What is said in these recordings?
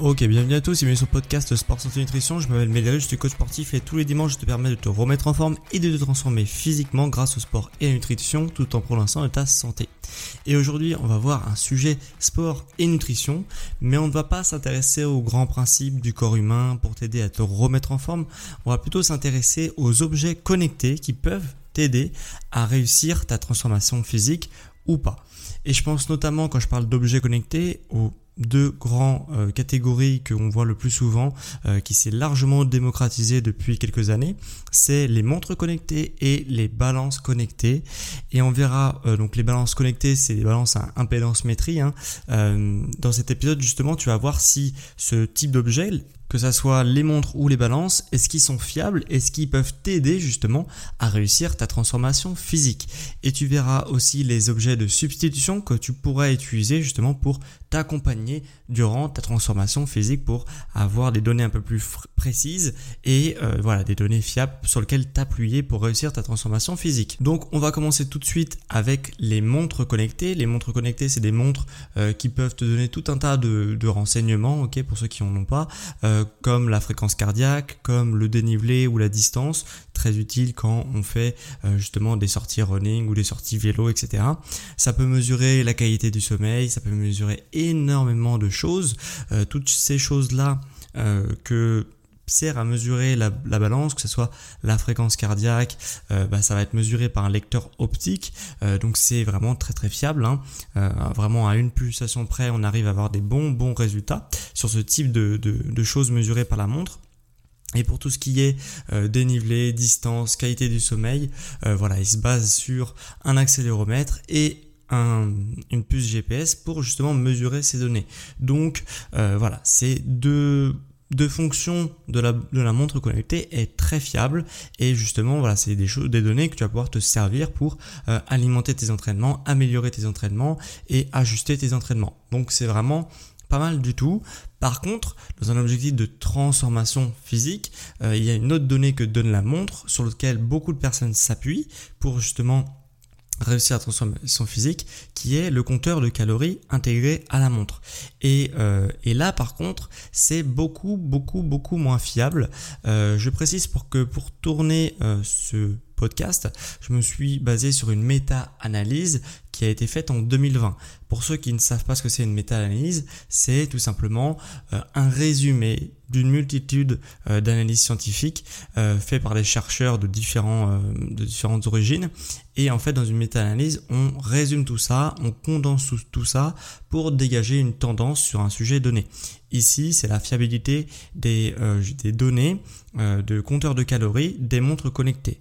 Ok, bienvenue à tous et bienvenue sur le podcast Sport Santé Nutrition. Je m'appelle Médéric, je suis coach sportif et tous les dimanches je te permets de te remettre en forme et de te transformer physiquement grâce au sport et à la nutrition tout en prononçant de ta santé. Et aujourd'hui, on va voir un sujet sport et nutrition, mais on ne va pas s'intéresser aux grands principes du corps humain pour t'aider à te remettre en forme. On va plutôt s'intéresser aux objets connectés qui peuvent t'aider à réussir ta transformation physique ou pas. Et je pense notamment quand je parle d'objets connectés aux deux grandes euh, catégories que voit le plus souvent, euh, qui s'est largement démocratisé depuis quelques années, c'est les montres connectées et les balances connectées. Et on verra euh, donc les balances connectées, c'est les balances à impédance métrie. Hein. dans cet épisode justement, tu vas voir si ce type d'objet que ça soit les montres ou les balances, est-ce qu'ils sont fiables, est-ce qu'ils peuvent t'aider justement à réussir ta transformation physique? Et tu verras aussi les objets de substitution que tu pourrais utiliser justement pour t'accompagner durant ta transformation physique pour avoir des données un peu plus précises et euh, voilà des données fiables sur lesquelles t'appuyer pour réussir ta transformation physique. Donc on va commencer tout de suite avec les montres connectées. Les montres connectées c'est des montres euh, qui peuvent te donner tout un tas de, renseignements, ok pour ceux qui en ont pas. Euh, comme la fréquence cardiaque, comme le dénivelé ou la distance, très utile quand on fait euh, justement des sorties running ou des sorties vélo, etc. Ça peut mesurer la qualité du sommeil, ça peut mesurer énormément de choses. Euh, toutes ces choses-là euh, que sert à mesurer la, balance, que ce soit la fréquence cardiaque, euh, bah, ça va être mesuré par un lecteur optique, euh, donc c'est vraiment très très fiable. Hein. Euh, vraiment à une pulsation près, on arrive à avoir des bons bons résultats sur ce type de, de, choses mesurées par la montre. Et pour tout ce qui est dénivelé, distance, qualité du sommeil, voilà, il se base sur un accéléromètre et un, une puce GPS pour justement mesurer ces données. Donc voilà, c'est deux de fonction de la, montre connectée est très fiable et justement voilà c'est des données que tu vas pouvoir te servir pour euh, alimenter tes entraînements améliorer tes entraînements et ajuster tes entraînements donc c'est vraiment pas mal du tout par contre dans un objectif de transformation physique euh, il y a une autre donnée que donne la montre sur laquelle beaucoup de personnes s'appuient pour justement réussir à transformer son physique, qui est le compteur de calories intégré à la montre. Et, euh, là, par contre, c'est beaucoup, beaucoup, beaucoup moins fiable. Euh, je précise pour que pour tourner ce podcast, je me suis basé sur une méta-analyse qui a été faite en 2020. Pour ceux qui ne savent pas ce que c'est une méta-analyse, c'est tout simplement euh, un résumé d'une multitude euh, d'analyses scientifiques euh, faites par des chercheurs de, de différentes origines. Et en fait, dans une méta-analyse, on résume tout ça, on condense tout, ça pour dégager une tendance sur un sujet donné. Ici, c'est la fiabilité des, des données de compteurs de calories des montres connectées.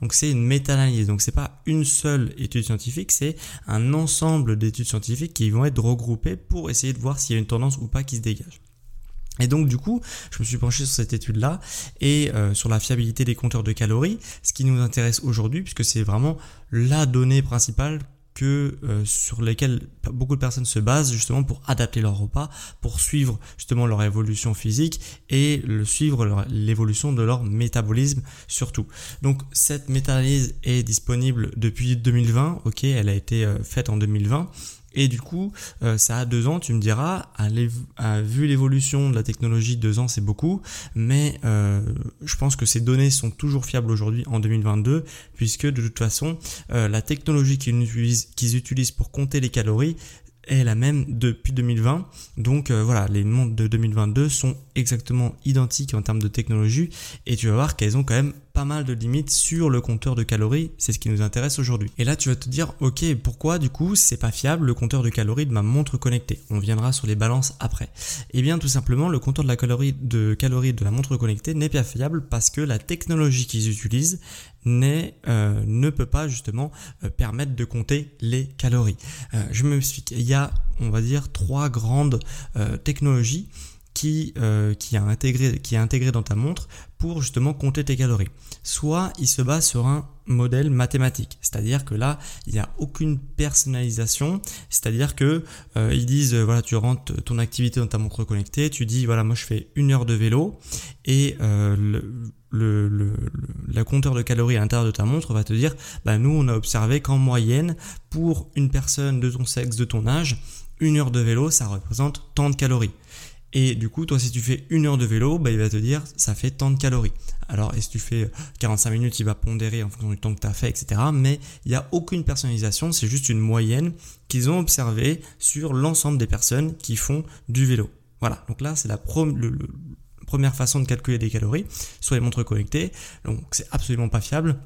Donc c'est une méta-analyse. Donc c'est pas une seule étude scientifique, c'est un ensemble d'études scientifiques qui vont être regroupées pour essayer de voir s'il y a une tendance ou pas qui se dégage. Et donc du coup, je me suis penché sur cette étude-là et euh, sur la fiabilité des compteurs de calories, ce qui nous intéresse aujourd'hui puisque c'est vraiment la donnée principale que euh, sur lesquels beaucoup de personnes se basent justement pour adapter leur repas, pour suivre justement leur évolution physique et suivre l'évolution de leur métabolisme surtout. Donc cette méta-analyse est disponible depuis 2020, ok, elle a été euh, faite en 2020 Et du coup, euh, ça a deux ans, tu me diras, à, vu l'évolution de la technologie, deux ans c'est beaucoup, mais euh, je pense que ces données sont toujours fiables aujourd'hui en 2022, puisque de toute façon, euh, la technologie qu'ils utilisent, pour compter les calories, est la même depuis 2020. Donc voilà, les montres de 2022 sont exactement identiques en termes de technologie et tu vas voir qu'elles ont quand même pas mal de limites sur le compteur de calories, c'est ce qui nous intéresse aujourd'hui. Et là tu vas te dire OK, pourquoi du coup c'est pas fiable le compteur de calories de ma montre connectée? On viendra sur les balances après. Eh bien tout simplement le compteur de la calorie de calories de la montre connectée n'est pas fiable parce que la technologie qu'ils utilisent euh, ne peut pas justement euh, permettre de compter les calories. Euh, je m'explique. Il y a, on va dire, trois grandes technologies qui, qui, a intégré, qui est intégré dans ta montre pour justement compter tes calories. Soit il se base sur un modèle mathématique, c'est-à-dire que là il n'y a aucune personnalisation, c'est-à-dire que ils disent voilà tu rentres ton activité dans ta montre connectée, tu dis voilà moi je fais une heure de vélo et le, le, le, compteur de calories à l'intérieur de ta montre va te dire, bah nous on a observé qu'en moyenne, pour une personne de ton sexe, de ton âge, une heure de vélo, ça représente tant de calories. Et du coup, toi, si tu fais une heure de vélo, bah, il va te dire, ça fait tant de calories. Alors, et si tu fais 45 minutes, il va pondérer en fonction du temps que tu as fait, etc. Mais il n'y a aucune personnalisation, c'est juste une moyenne qu'ils ont observée sur l'ensemble des personnes qui font du vélo. Voilà, donc là, c'est la première façon de calculer des calories sur les montres connectées. Donc c'est absolument pas fiable.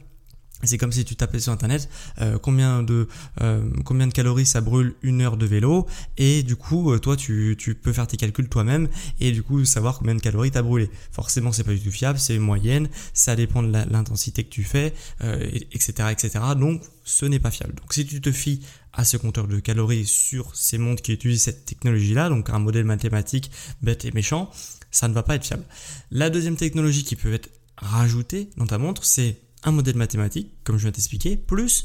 C'est comme si tu tapais sur internet euh, combien de euh, combien de calories ça brûle une heure de vélo et du coup euh, toi tu, tu, peux faire tes calculs toi-même et du coup savoir combien de calories tu as brûlé. Forcément c'est pas du tout fiable, c'est moyenne, ça dépend de l'intensité que tu fais, etc etc. Donc ce n'est pas fiable. Donc si tu te fies à ce compteur de calories sur ces montres qui utilisent cette technologie là, donc un modèle mathématique bête et méchant, ça ne va pas être fiable. La deuxième technologie qui peut être rajoutée dans ta montre, c'est un modèle mathématique, comme je viens t'expliquer, plus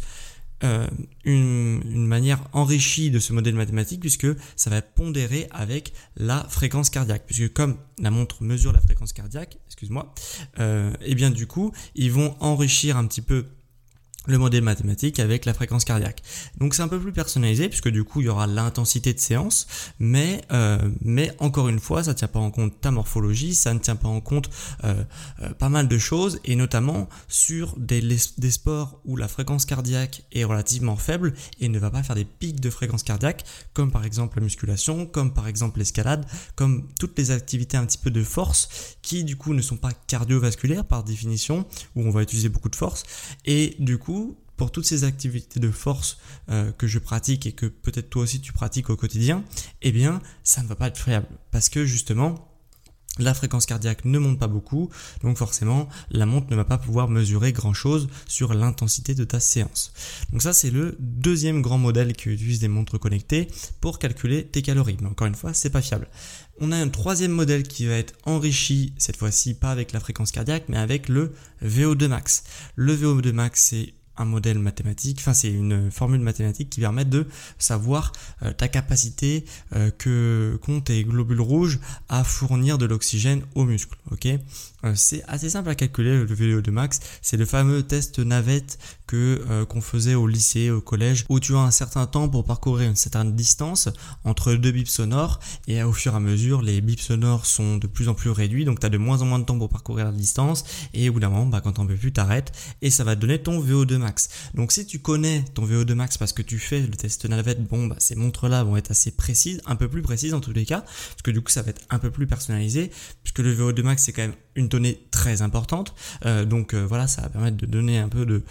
euh, une, une, manière enrichie de ce modèle mathématique puisque ça va pondérer avec la fréquence cardiaque. Puisque comme la montre mesure la fréquence cardiaque, excuse-moi, euh, et eh bien du coup, ils vont enrichir un petit peu le modèle mathématique avec la fréquence cardiaque. Donc c'est un peu plus personnalisé puisque du coup il y aura l'intensité de séance, mais euh, mais encore une fois ça ne tient pas en compte ta morphologie, ça ne tient pas en compte euh, euh, pas mal de choses et notamment sur des, des sports où la fréquence cardiaque est relativement faible et ne va pas faire des pics de fréquence cardiaque comme par exemple la musculation, comme par exemple l'escalade, comme toutes les activités un petit peu de force qui du coup ne sont pas cardiovasculaires par définition où on va utiliser beaucoup de force et du coup pour toutes ces activités de force euh, que je pratique et que peut-être toi aussi tu pratiques au quotidien, eh bien, ça ne va pas être fiable parce que justement, la fréquence cardiaque ne monte pas beaucoup, donc forcément la montre ne va pas pouvoir mesurer grand chose sur l'intensité de ta séance. Donc ça c'est le deuxième grand modèle qui utilise des montres connectées pour calculer tes calories. Mais encore une fois, c'est pas fiable. On a un troisième modèle qui va être enrichi, cette fois-ci pas avec la fréquence cardiaque, mais avec le VO2 max. Le VO2 max c'est un modèle mathématique, enfin c'est une formule mathématique qui permet de savoir euh, ta capacité euh, que qu'ont tes globules rouges à fournir de l'oxygène aux muscles. Ok, euh, c'est assez simple à calculer le VO2 max. C'est le fameux test navette que qu'on faisait au lycée, au collège, où tu as un certain temps pour parcourir une certaine distance entre deux bips sonores et au fur et à mesure les bips sonores sont de plus en plus réduits, donc tu as de moins en moins de temps pour parcourir la distance et au bout d'un moment, bah, quand t'en peux plus, t'arrêtes et ça va te donner ton VO2 max. Donc si tu connais ton VO2 max parce que tu fais le test navette, bon bah ces montres-là vont être assez précises, un peu plus précises en tous les cas, parce que du coup ça va être un peu plus personnalisé, puisque le VO2 max c'est quand même une donnée très importante. Euh, donc euh, voilà, ça va permettre de donner un peu de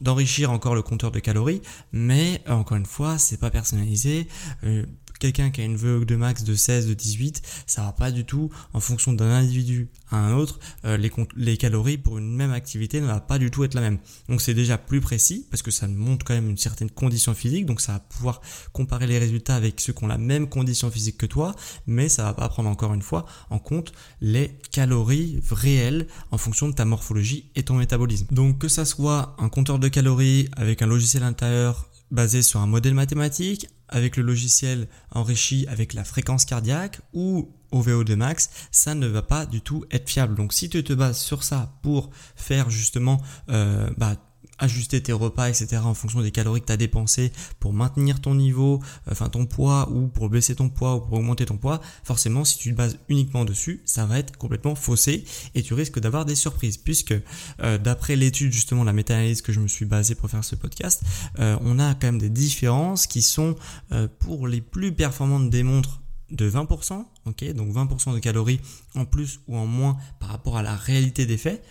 d'enrichir encore le compteur de calories, mais encore une fois, c'est pas personnalisé. Euh, quelqu'un qui a une VO de max de 16, de 18, ça va pas du tout, en fonction d'un individu à un autre, euh, les, les calories pour une même activité ne va pas du tout être la même. Donc c'est déjà plus précis, parce que ça montre quand même une certaine condition physique, donc ça va pouvoir comparer les résultats avec ceux qui ont la même condition physique que toi, mais ça va pas prendre encore une fois en compte les calories réelles en fonction de ta morphologie et ton métabolisme. Donc que ça soit un compteur de calories avec un logiciel intérieur basé sur un modèle mathématique, avec le logiciel enrichi avec la fréquence cardiaque ou au VO2 max, ça ne va pas du tout être fiable. Donc si tu te bases sur ça pour faire justement euh, bah, ajuster tes repas, etc. en fonction des calories que tu as dépensées pour maintenir ton niveau, enfin ton poids ou pour baisser ton poids ou pour augmenter ton poids, forcément si tu te bases uniquement dessus, ça va être complètement faussé et tu risques d'avoir des surprises puisque euh, d'après l'étude justement la méta-analyse que je me suis basé pour faire ce podcast, euh, on a quand même des différences qui sont euh, pour les plus performantes des montres de 20%, ok, donc 20% de calories en plus ou en moins par rapport à la réalité des faits.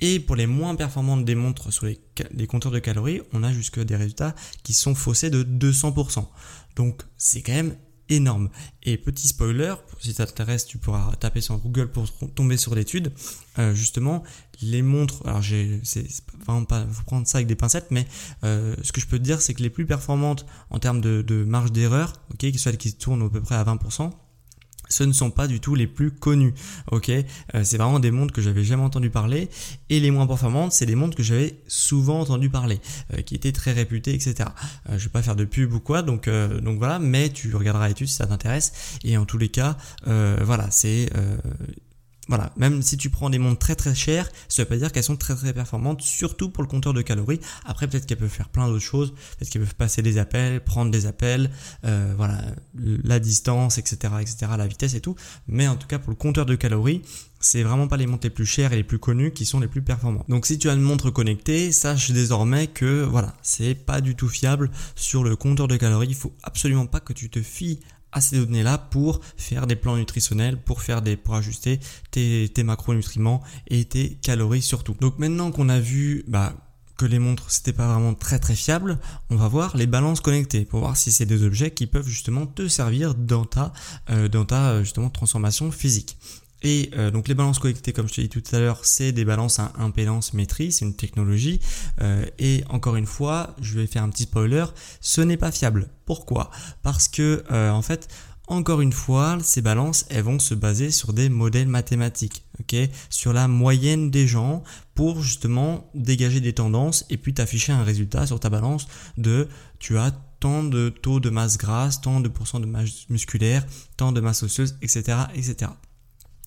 Et pour les moins performantes des montres sur les, compteurs de calories, on a jusque des résultats qui sont faussés de 200%. Donc c'est quand même énorme. Et petit spoiler, si ça t'intéresse, tu pourras taper sur Google pour tomber sur l'étude. Euh, justement, les montres, alors j'ai, c'est vraiment pas, faut prendre ça avec des pincettes, mais euh, ce que je peux te dire, c'est que les plus performantes en termes de, de marge d'erreur, ok, qui sont celles qui tournent à peu près à 20%, ce ne sont pas du tout les plus connus. Ok, euh, c'est vraiment des montres que j'avais jamais entendu parler et les moins performantes, c'est des montres que j'avais souvent entendu parler, euh, qui étaient très réputées, etc. Euh, je vais pas faire de pub ou quoi, donc donc voilà, mais tu regarderas l'étude si ça t'intéresse et en tous les cas, voilà, c'est voilà, même si tu prends des montres très très chères, ça veut pas dire qu'elles sont très très performantes, surtout pour le compteur de calories. Après, peut-être qu'elles peuvent faire plein d'autres choses, peut-être qu'elles peuvent passer des appels, prendre des appels, euh, voilà, la distance, etc., etc., la vitesse et tout. Mais en tout cas, pour le compteur de calories, c'est vraiment pas les montres les plus chères et les plus connues qui sont les plus performantes. Donc si tu as une montre connectée, sache désormais que voilà, c'est pas du tout fiable sur le compteur de calories. Il faut absolument pas que tu te fies à ces données-là pour faire des plans nutritionnels, pour faire des, pour ajuster tes, tes macronutriments et tes calories surtout. Donc maintenant qu'on a vu, bah, que les montres c'était pas vraiment très très fiable, on va voir les balances connectées pour voir si c'est des objets qui peuvent justement te servir dans ta euh, dans ta euh, justement transformation physique. Et euh, donc les balances connectées, comme je te dit tout à l'heure, c'est des balances à impédance maîtrise, c'est une technologie. Euh, et encore une fois, je vais faire un petit spoiler, ce n'est pas fiable. Pourquoi? Parce que euh, en fait, encore une fois, ces balances, elles vont se baser sur des modèles mathématiques, ok, sur la moyenne des gens pour justement dégager des tendances et puis t'afficher un résultat sur ta balance de tu as tant de taux de masse grasse, tant de pourcents de masse musculaire, tant de masse osseuse, etc., etc.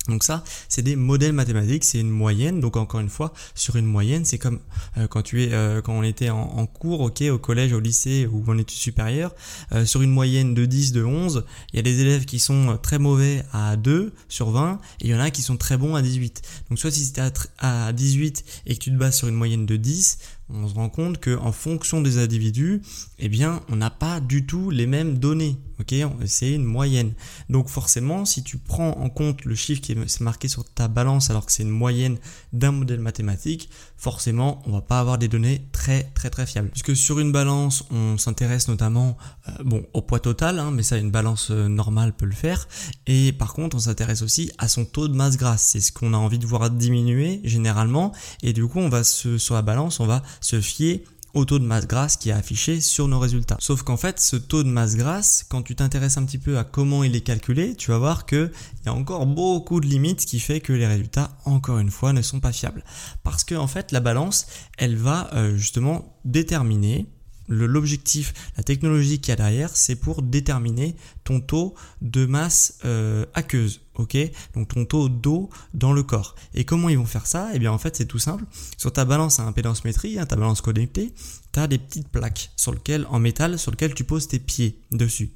Donc ça, c'est des modèles mathématiques, c'est une moyenne. Donc encore une fois, sur une moyenne, c'est comme euh, quand tu es, euh, quand on était en, cours, ok, au collège, au lycée ou en études supérieures, euh, sur une moyenne de 10, de 11, il y a des élèves qui sont très mauvais à 2 sur 20 et il y en a qui sont très bons à 18. Donc soit si tu à, à 18 et que tu te bases sur une moyenne de 10, on se rend compte que en fonction des individus, eh bien, on n'a pas du tout les mêmes données. Ok, c'est une moyenne. Donc forcément, si tu prends en compte le chiffre qui est marqué sur ta balance alors que c'est une moyenne d'un modèle mathématique, forcément, on va pas avoir des données très très très fiables. Puisque sur une balance, on s'intéresse notamment euh, bon au poids total, hein, mais ça une balance euh, normale peut le faire. Et par contre, on s'intéresse aussi à son taux de masse grasse. C'est ce qu'on a envie de voir diminuer généralement. Et du coup, on va se, sur la balance, on va se fier au taux de masse grasse qui est affiché sur nos résultats. Sauf qu'en fait, ce taux de masse grasse, quand tu t'intéresses un petit peu à comment il est calculé, tu vas voir qu'il y a encore beaucoup de limites qui fait que les résultats, encore une fois, ne sont pas fiables. Parce que en fait, la balance, elle va euh, justement déterminer l'objectif, la technologie qu'il y a derrière, c'est pour déterminer ton taux de masse euh, aqueuse, ok? Donc ton taux d'eau dans le corps. Et comment ils vont faire ça? Eh bien en fait c'est tout simple. Sur ta balance à impédance métrie, hein, ta balance connectée, tu as des petites plaques sur lesquelles, en métal sur lesquelles tu poses tes pieds dessus.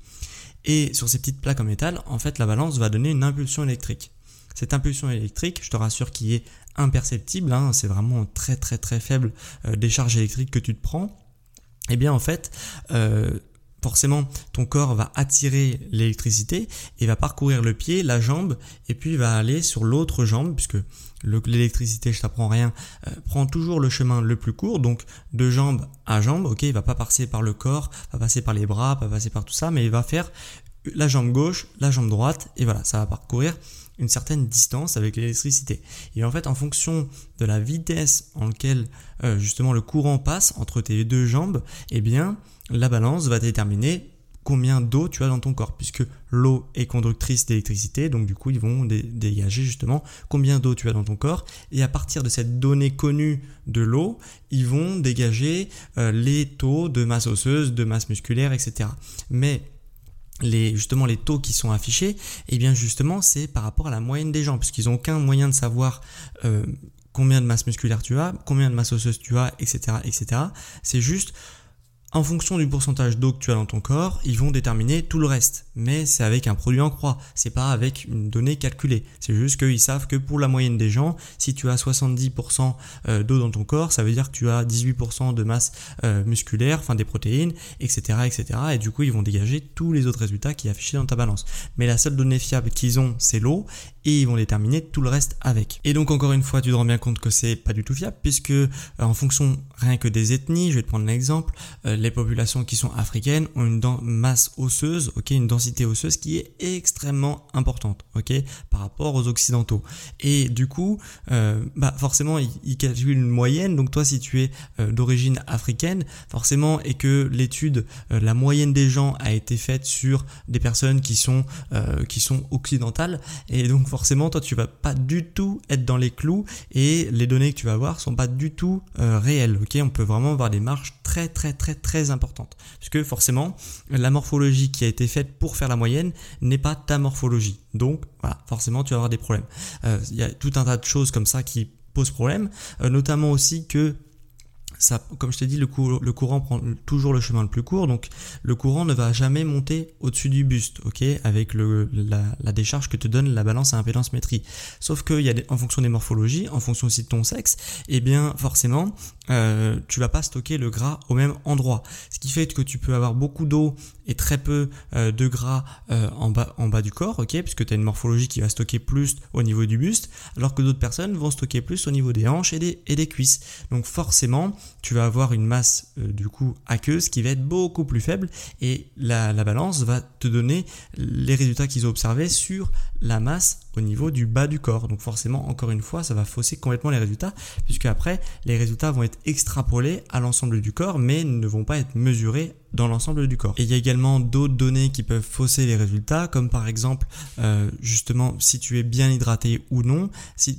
Et sur ces petites plaques en métal, en fait la balance va donner une impulsion électrique. Cette impulsion électrique, je te rassure, qui est imperceptible, hein, c'est vraiment très très très faible euh, des charges électriques que tu te prends eh bien en fait, euh, forcément, ton corps va attirer l'électricité et va parcourir le pied, la jambe, et puis va aller sur l'autre jambe, puisque l'électricité, je t'apprends rien, euh, prend toujours le chemin le plus court, donc de jambe à jambe, ok, il va pas passer par le corps, va passer par les bras, va passer par tout ça, mais il va faire la jambe gauche, la jambe droite, et voilà, ça va parcourir une certaine distance avec l'électricité. Et en fait, en fonction de la vitesse en laquelle euh, justement le courant passe entre tes deux jambes, eh bien, la balance va déterminer combien d'eau tu as dans ton corps, puisque l'eau est conductrice d'électricité, donc du coup ils vont dégager justement combien d'eau tu as dans ton corps, et à partir de cette donnée connue de l'eau, ils vont dégager euh, les taux de masse osseuse, de masse musculaire, etc. Mais les, justement les taux qui sont affichés, et eh bien justement c'est par rapport à la moyenne des gens, puisqu'ils n'ont aucun moyen de savoir euh, combien de masse musculaire tu as, combien de masse osseuse tu as, etc. etc. C'est juste en fonction du pourcentage d'eau que tu as dans ton corps, ils vont déterminer tout le reste. Mais c'est avec un produit en croix, c'est pas avec une donnée calculée. C'est juste qu'ils savent que pour la moyenne des gens, si tu as 70% euh, d'eau dans ton corps, ça veut dire que tu as 18% de masse euh, musculaire, enfin des protéines, etc., etc. Et du coup, ils vont dégager tous les autres résultats qui affichés dans ta balance. Mais la seule donnée fiable qu'ils ont, c'est l'eau, et ils vont déterminer tout le reste avec. Et donc encore une fois, tu te rends bien compte que c'est pas du tout fiable, puisque euh, en fonction rien que des ethnies, je vais te prendre un exemple les populations qui sont africaines ont une masse osseuse, ok, une densité osseuse qui est extrêmement importante, ok, par rapport aux occidentaux. Et du coup, euh, bah forcément, ils, calculent une moyenne. Donc toi, si tu es euh, d'origine africaine, forcément, et que l'étude, euh, la moyenne des gens a été faite sur des personnes qui sont qui sont occidentales, et donc toi, tu vas pas du tout être dans les clous, et les données que tu vas avoir sont pas du tout réelles, ok? On peut vraiment avoir des marges très très très très importante. Puisque forcément, la morphologie qui a été faite pour faire la moyenne n'est pas ta morphologie. Donc voilà, forcément tu vas avoir des problèmes. Euh, il y a tout un tas de choses comme ça qui posent problème, euh, notamment aussi que ça, comme je t'ai dit, le, courant prend toujours le chemin le plus court, donc le courant ne va jamais monter au-dessus du buste, ok, avec le, la, décharge que te donne la balance à impédance métrie. Sauf que y a en fonction des morphologies, en fonction aussi de ton sexe, eh bien forcément, euh, tu vas pas stocker le gras au même endroit. Ce qui fait que tu peux avoir beaucoup d'eau et très peu euh, de gras euh, en, bas, du corps, ok, puisque tu as une morphologie qui va stocker plus au niveau du buste, alors que d'autres personnes vont stocker plus au niveau des hanches et des, et des cuisses. Donc forcément, tu vas avoir une masse euh, du coup aqueuse qui va être beaucoup plus faible et la, la balance va te donner les résultats qu'ils ont observés sur la masse au niveau du bas du corps. Donc forcément, encore une fois, ça va fausser complètement les résultats, puisque après, les résultats vont être extrapolés à l'ensemble du corps, mais ne vont pas être mesurés dans l'ensemble du corps. Et il y a également d'autres données qui peuvent fausser les résultats, comme par exemple euh, justement si tu es bien hydraté ou non,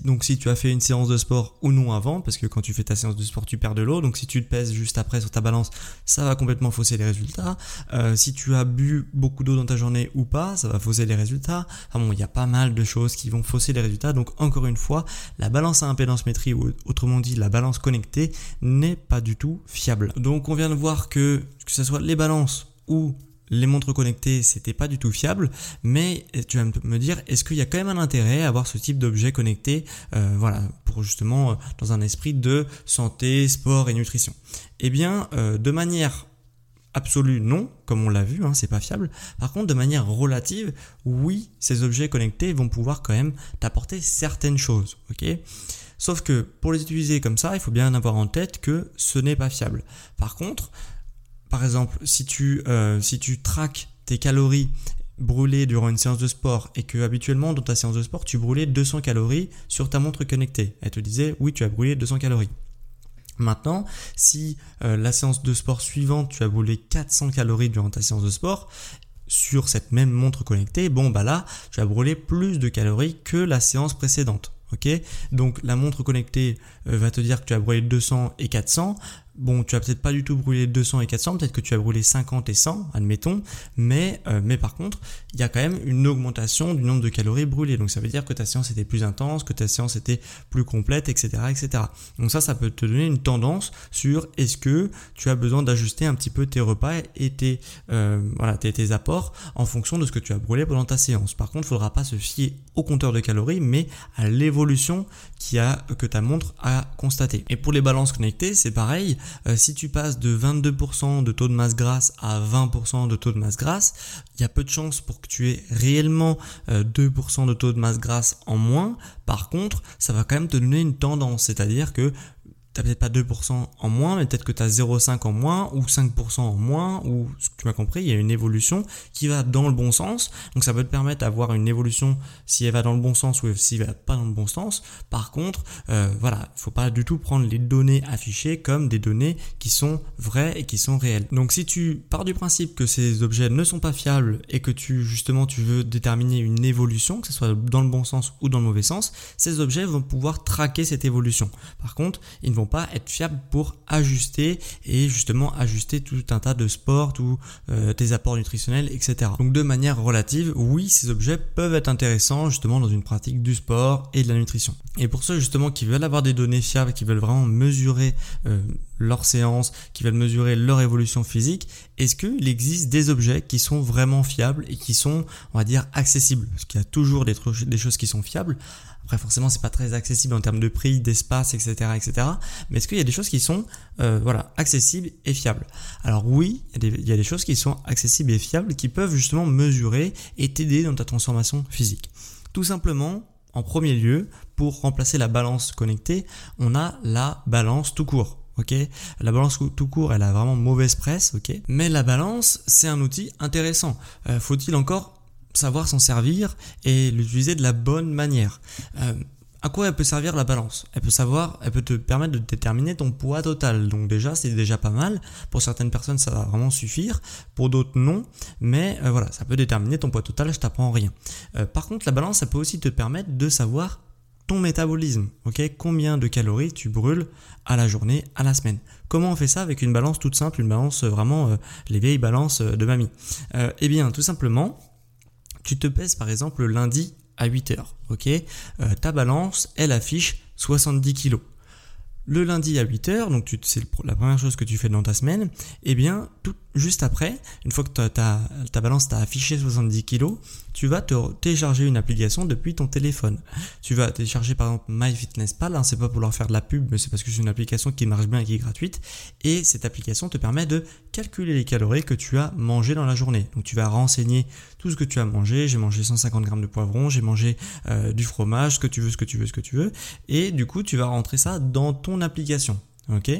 donc si tu as fait une séance de sport ou non avant, parce que quand tu fais ta séance de sport tu perds de l'eau, donc si tu te pèses juste après sur ta balance, ça va complètement fausser les résultats. Euh, si tu as bu beaucoup d'eau dans ta journée ou pas, ça va fausser les résultats. Enfin bon, il y a pas mal de choses qui vont fausser les résultats, donc encore une fois, la balance à impédance métrie ou autrement dit la balance connectée n'est pas du tout fiable. Donc on vient de voir que que ce soit les balances ou les montres connectées, c'était pas du tout fiable, mais tu vas me dire, est-ce qu'il y a quand même un intérêt à avoir ce type d'objet connecté, euh, voilà, pour justement euh, dans un esprit de santé, sport et nutrition? Eh bien, euh, de manière absolue, non, comme on l'a vu, hein, c'est pas fiable. Par contre, de manière relative, oui, ces objets connectés vont pouvoir quand même t'apporter certaines choses, ok? Sauf que pour les utiliser comme ça, il faut bien avoir en tête que ce n'est pas fiable. Par contre, par exemple, si tu, euh, si tu traques tes calories brûlées durant une séance de sport et que habituellement dans ta séance de sport tu brûlais 200 calories sur ta montre connectée, elle te disait oui tu as brûlé 200 calories. Maintenant, si euh, la séance de sport suivante tu as brûlé 400 calories durant ta séance de sport sur cette même montre connectée, bon bah là tu as brûlé plus de calories que la séance précédente. Ok, donc la montre connectée euh, va te dire que tu as brûlé 200 et 400. Bon, tu as peut-être pas du tout brûlé 200 et 400, peut-être que tu as brûlé 50 et 100, admettons, mais, euh, mais par contre, il y a quand même une augmentation du nombre de calories brûlées. Donc ça veut dire que ta séance était plus intense, que ta séance était plus complète, etc. etc. Donc ça, ça peut te donner une tendance sur est-ce que tu as besoin d'ajuster un petit peu tes repas et tes, euh, voilà, tes, apports en fonction de ce que tu as brûlé pendant ta séance. Par contre, il faudra pas se fier au compteur de calories, mais à l'évolution qui a, que ta montre a constaté. Et pour les balances connectées, c'est pareil. Euh, si tu passes de 22% de taux de masse grasse à 20% de taux de masse grasse, il y a peu de chances pour que tu aies réellement 2% euh, de taux de masse grasse en moins. Par contre, ça va quand même te donner une tendance, c'est-à-dire que peut-être pas 2% en moins, mais peut-être que tu as 0,5 en moins ou 5% en moins, ou tu m'as compris, il y a une évolution qui va dans le bon sens. Donc ça peut te permettre d'avoir une évolution si elle va dans le bon sens ou si elle va pas dans le bon sens. Par contre, euh, voilà, faut pas du tout prendre les données affichées comme des données qui sont vraies et qui sont réelles. Donc si tu pars du principe que ces objets ne sont pas fiables et que tu justement tu veux déterminer une évolution, que ce soit dans le bon sens ou dans le mauvais sens, ces objets vont pouvoir traquer cette évolution. Par contre, ils ne vont pas être fiables pour ajuster et justement ajuster tout un tas de sports, tous euh, tes apports nutritionnels, etc. Donc de manière relative, oui, ces objets peuvent être intéressants justement dans une pratique du sport et de la nutrition. Et pour ceux justement qui veulent avoir des données fiables, qui veulent vraiment mesurer euh, leur séance, qui veulent mesurer leur évolution physique, est-ce qu'il existe des objets qui sont vraiment fiables et qui sont, on va dire, accessibles? Parce qu'il y a toujours des choses qui sont fiables. Après, forcément, c'est pas très accessible en termes de prix, d'espace, etc., etc. Mais est-ce qu'il y a des choses qui sont, euh, voilà, accessibles et fiables? Alors oui, il y, a des, choses qui sont accessibles et fiables qui peuvent justement mesurer et t'aider dans ta transformation physique. Tout simplement, en premier lieu, pour remplacer la balance connectée, on a la balance tout court ok? La balance tout court, elle a vraiment mauvaise presse, ok? Mais la balance, c'est un outil intéressant. Euh, faut-il encore savoir s'en servir et l'utiliser de la bonne manière euh, à quoi elle peut servir la balance? Elle peut savoir, elle peut te permettre de déterminer ton poids total. Donc déjà, c'est déjà pas mal. Pour certaines personnes, ça va vraiment suffire. Pour d'autres, non. Mais euh, voilà, ça peut déterminer ton poids total. Je t'apprends rien. par contre, la balance, ça peut aussi te permettre de savoir ton métabolisme, ok? Combien de calories tu brûles à la journée, à la semaine? Comment on fait ça avec une balance toute simple, une balance euh, vraiment euh, les vieilles balances euh, de mamie? Eh bien, tout simplement, tu te pèses par exemple lundi à 8 heures, ok? Ta balance, elle affiche 70 kilos. Le lundi à 8h, donc c'est la première chose que tu fais dans ta semaine, eh bien, tout, juste après, une fois que ta, balance t'a affiché 70 kg, tu vas te télécharger une application depuis ton téléphone. Tu vas télécharger par exemple MyFitnessPal, hein, c'est pas pour leur faire de la pub, mais c'est parce que c'est une application qui marche bien et qui est gratuite. Et cette application te permet de calculer les calories que tu as mangé dans la journée. Donc tu vas renseigner tout ce que tu as mangé. J'ai mangé 150 grammes de poivron, j'ai mangé euh, du fromage, ce que tu veux, ce que tu veux, ce que tu veux. Et du coup, tu vas rentrer ça dans ton application. Ok?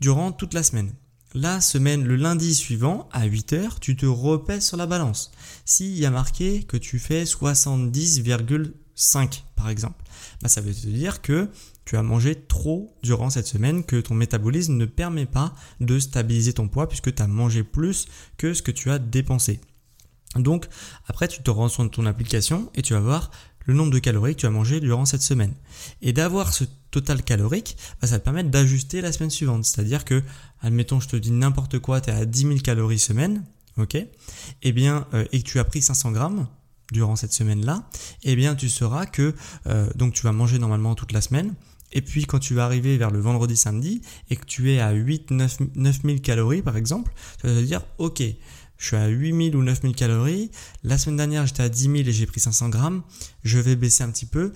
Durant toute la semaine. La semaine, le lundi suivant, à 8h, tu te repèses sur la balance. S'il y a marqué que tu fais 70,5 par exemple, bah, ça veut te dire que tu as mangé trop durant cette semaine, que ton métabolisme ne permet pas de stabiliser ton poids puisque tu as mangé plus que ce que tu as dépensé. Donc après tu te rends sur ton application et tu vas voir le nombre de calories que tu as mangé durant cette semaine. Et d'avoir ce total calorique, bah, ça te permettre d'ajuster la semaine suivante. C'est-à-dire que, admettons, je te dis n'importe quoi, tu es à 10 000 calories semaine, ok? Eh bien, euh, et que tu as pris 500 grammes durant cette semaine-là, eh bien, tu sauras que, euh, donc tu vas manger normalement toute la semaine, et puis quand tu vas arriver vers le vendredi samedi et que tu es à 8 9 9000 calories par exemple, ça veut dire OK, je suis à 8000 ou 9000 calories. La semaine dernière, j'étais à 10 000 et j'ai pris 500 grammes. Je vais baisser un petit peu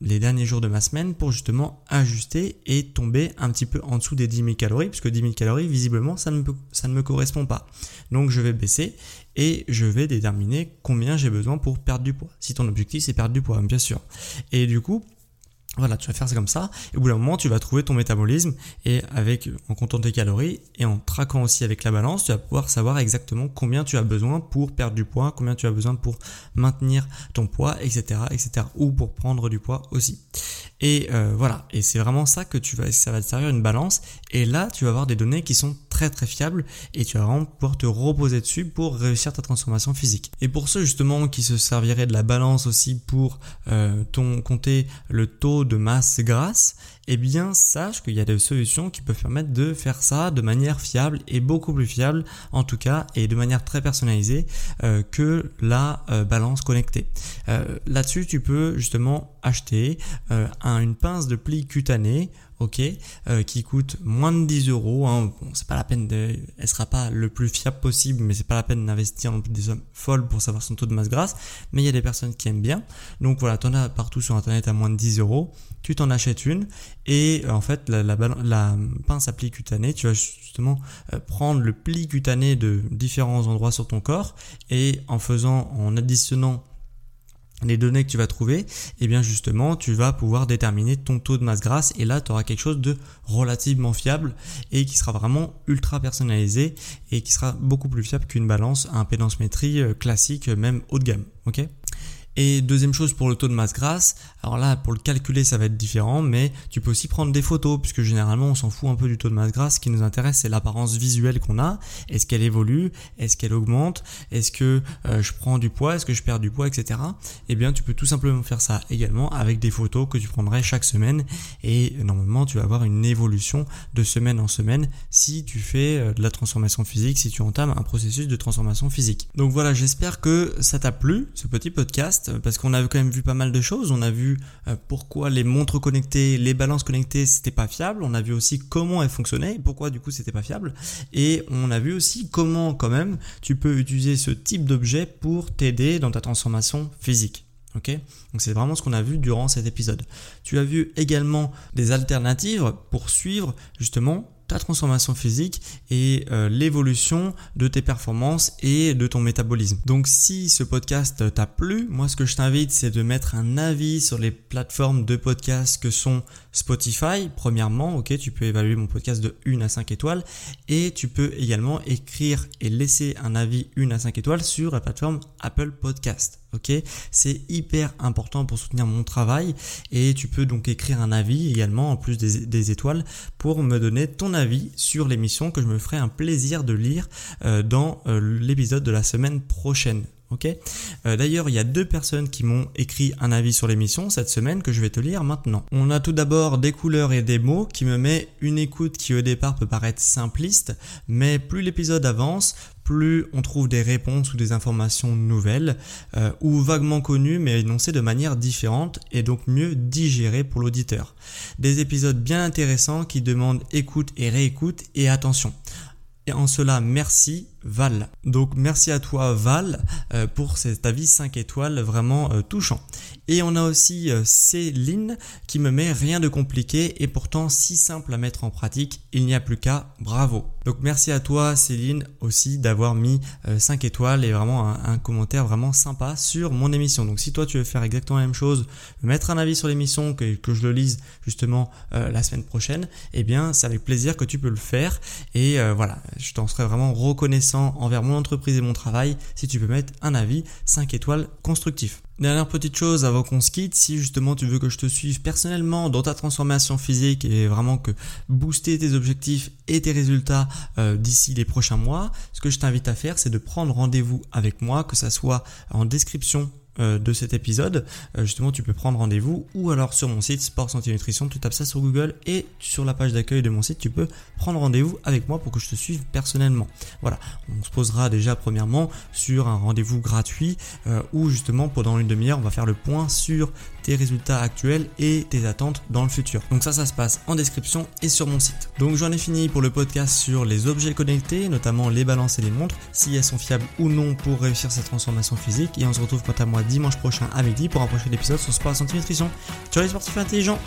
les derniers jours de ma semaine pour justement ajuster et tomber un petit peu en dessous des 10 000 calories, puisque 10 000 calories, visiblement, ça ne, ça ne me correspond pas. Donc je vais baisser et je vais déterminer combien j'ai besoin pour perdre du poids. Si ton objectif c'est perdre du poids, bien sûr. Et du coup, voilà, tu vas faire ça comme ça, et au bout d'un moment, tu vas trouver ton métabolisme, et avec, en comptant tes calories, et en traquant aussi avec la balance, tu vas pouvoir savoir exactement combien tu as besoin pour perdre du poids, combien tu as besoin pour maintenir ton poids, etc., etc., ou pour prendre du poids aussi. Et euh, voilà, et c'est vraiment ça que tu vas, ça va te servir une balance, et là, tu vas avoir des données qui sont très fiables, et tu vas vraiment pouvoir te reposer dessus pour réussir ta transformation physique. Et pour ceux justement qui se serviraient de la balance aussi pour euh, ton compter le taux de masse grasse, eh bien sache qu'il y a des solutions qui peuvent permettre de faire ça de manière fiable et beaucoup plus fiable en tout cas et de manière très personnalisée euh, que la euh, balance connectée. Là-dessus tu peux justement acheter une pince de pli cutané ok, euh, qui coûte moins de 10 euros. Hein. Bon, c'est pas la peine de, elle sera pas le plus fiable possible, mais c'est pas la peine d'investir non plus des sommes folles pour savoir son taux de masse grasse. Mais il y a des personnes qui aiment bien. Donc voilà, t'en as partout sur internet à moins de 10 euros. Tu t'en achètes une et euh, en fait la, pince à pli cutané, tu vas justement euh, prendre le pli cutané de différents endroits sur ton corps et en faisant, en additionnant les données que tu vas trouver, eh bien justement, tu vas pouvoir déterminer ton taux de masse grasse et là, tu auras quelque chose de relativement fiable et qui sera vraiment ultra personnalisé et qui sera beaucoup plus fiable qu'une balance à impédance métrie euh, classique, même haut de gamme. ok? Et deuxième chose pour le taux de masse grasse, alors là pour le calculer ça va être différent, mais tu peux aussi prendre des photos puisque généralement on s'en fout un peu du taux de masse grasse. Ce qui nous intéresse c'est l'apparence visuelle qu'on a. Est-ce qu'elle évolue? Est-ce qu'elle augmente? Est-ce que euh, je prends du poids? Est-ce que je perds du poids, etc. Eh bien tu peux tout simplement faire ça également avec des photos que tu prendrais chaque semaine et normalement tu vas avoir une évolution de semaine en semaine si tu fais euh, de la transformation physique, si tu entames un processus de transformation physique. Donc voilà, j'espère que ça t'a plu ce petit podcast parce qu'on a quand même vu pas mal de choses. On a vu euh, pourquoi les montres connectées, les balances connectées, c'était pas fiable. On a vu aussi comment elles fonctionnaient, pourquoi du coup c'était pas fiable. Et on a vu aussi comment quand même tu peux utiliser ce type d'objet pour t'aider dans ta transformation physique. Ok? Donc c'est vraiment ce qu'on a vu durant cet épisode. Tu as vu également des alternatives pour suivre justement ta transformation physique et euh, l'évolution de tes performances et de ton métabolisme. Donc si ce podcast t'a plu, moi ce que je t'invite c'est de mettre un avis sur les plateformes de podcast que sont Spotify, premièrement, ok, tu peux évaluer mon podcast de 1 à 5 étoiles et tu peux également écrire et laisser un avis 1 à 5 étoiles sur la plateforme Apple Podcast. Ok, c'est hyper important pour soutenir mon travail et tu peux donc écrire un avis également en plus des, étoiles pour me donner ton avis sur l'émission que je me ferai un plaisir de lire euh, dans euh, l'épisode de la semaine prochaine. Ok. Euh, d'ailleurs, il y a deux personnes qui m'ont écrit un avis sur l'émission cette semaine que je vais te lire maintenant. On a tout d'abord des couleurs et des mots qui me met une écoute qui au départ peut paraître simpliste, mais plus l'épisode avance, plus on trouve des réponses ou des informations nouvelles euh, ou vaguement connues mais énoncées de manière différente et donc mieux digérées pour l'auditeur. Des épisodes bien intéressants qui demandent écoute et réécoute et attention. Et en cela, merci Val. Donc merci à toi Val euh, pour cet avis 5 étoiles vraiment euh, touchant. Et on a aussi euh, Céline qui me met rien de compliqué et pourtant si simple à mettre en pratique, il n'y a plus qu'à, bravo. Donc merci à toi Céline aussi d'avoir mis 5 étoiles et vraiment un, commentaire vraiment sympa sur mon émission. Donc si toi tu veux faire exactement la même chose, mettre un avis sur l'émission, que, que, je le lise justement la semaine prochaine, eh bien c'est avec plaisir que tu peux le faire. Et voilà, je t'en serais vraiment reconnaissant envers mon entreprise et mon travail si tu peux mettre un avis 5 étoiles constructif. Dernière petite chose avant qu'on se quitte, si justement tu veux que je te suive personnellement dans ta transformation physique et vraiment que booster tes objectifs et tes résultats euh, d'ici les prochains mois, ce que je t'invite à faire c'est de prendre rendez-vous avec moi, que ça soit en description euh, de cet épisode, euh, justement tu peux prendre rendez-vous ou alors sur mon site Sport Santé Nutrition, tu tapes ça sur Google et sur la page d'accueil de mon site tu peux prendre rendez-vous avec moi pour que je te suive personnellement. Voilà, on se posera déjà premièrement sur un rendez-vous gratuit où justement pendant une demi-heure on va faire le point sur tes résultats actuels et tes attentes dans le futur. Donc ça ça se passe en description et sur mon site. Donc j'en ai fini pour le podcast sur les objets connectés, notamment les balances et les montres, si elles sont fiables ou non pour réussir sa transformation physique et on se retrouve quant à moi dimanche prochain à midi pour un prochain épisode sur Sport Santé Nutrition. Ciao les sportifs intelligents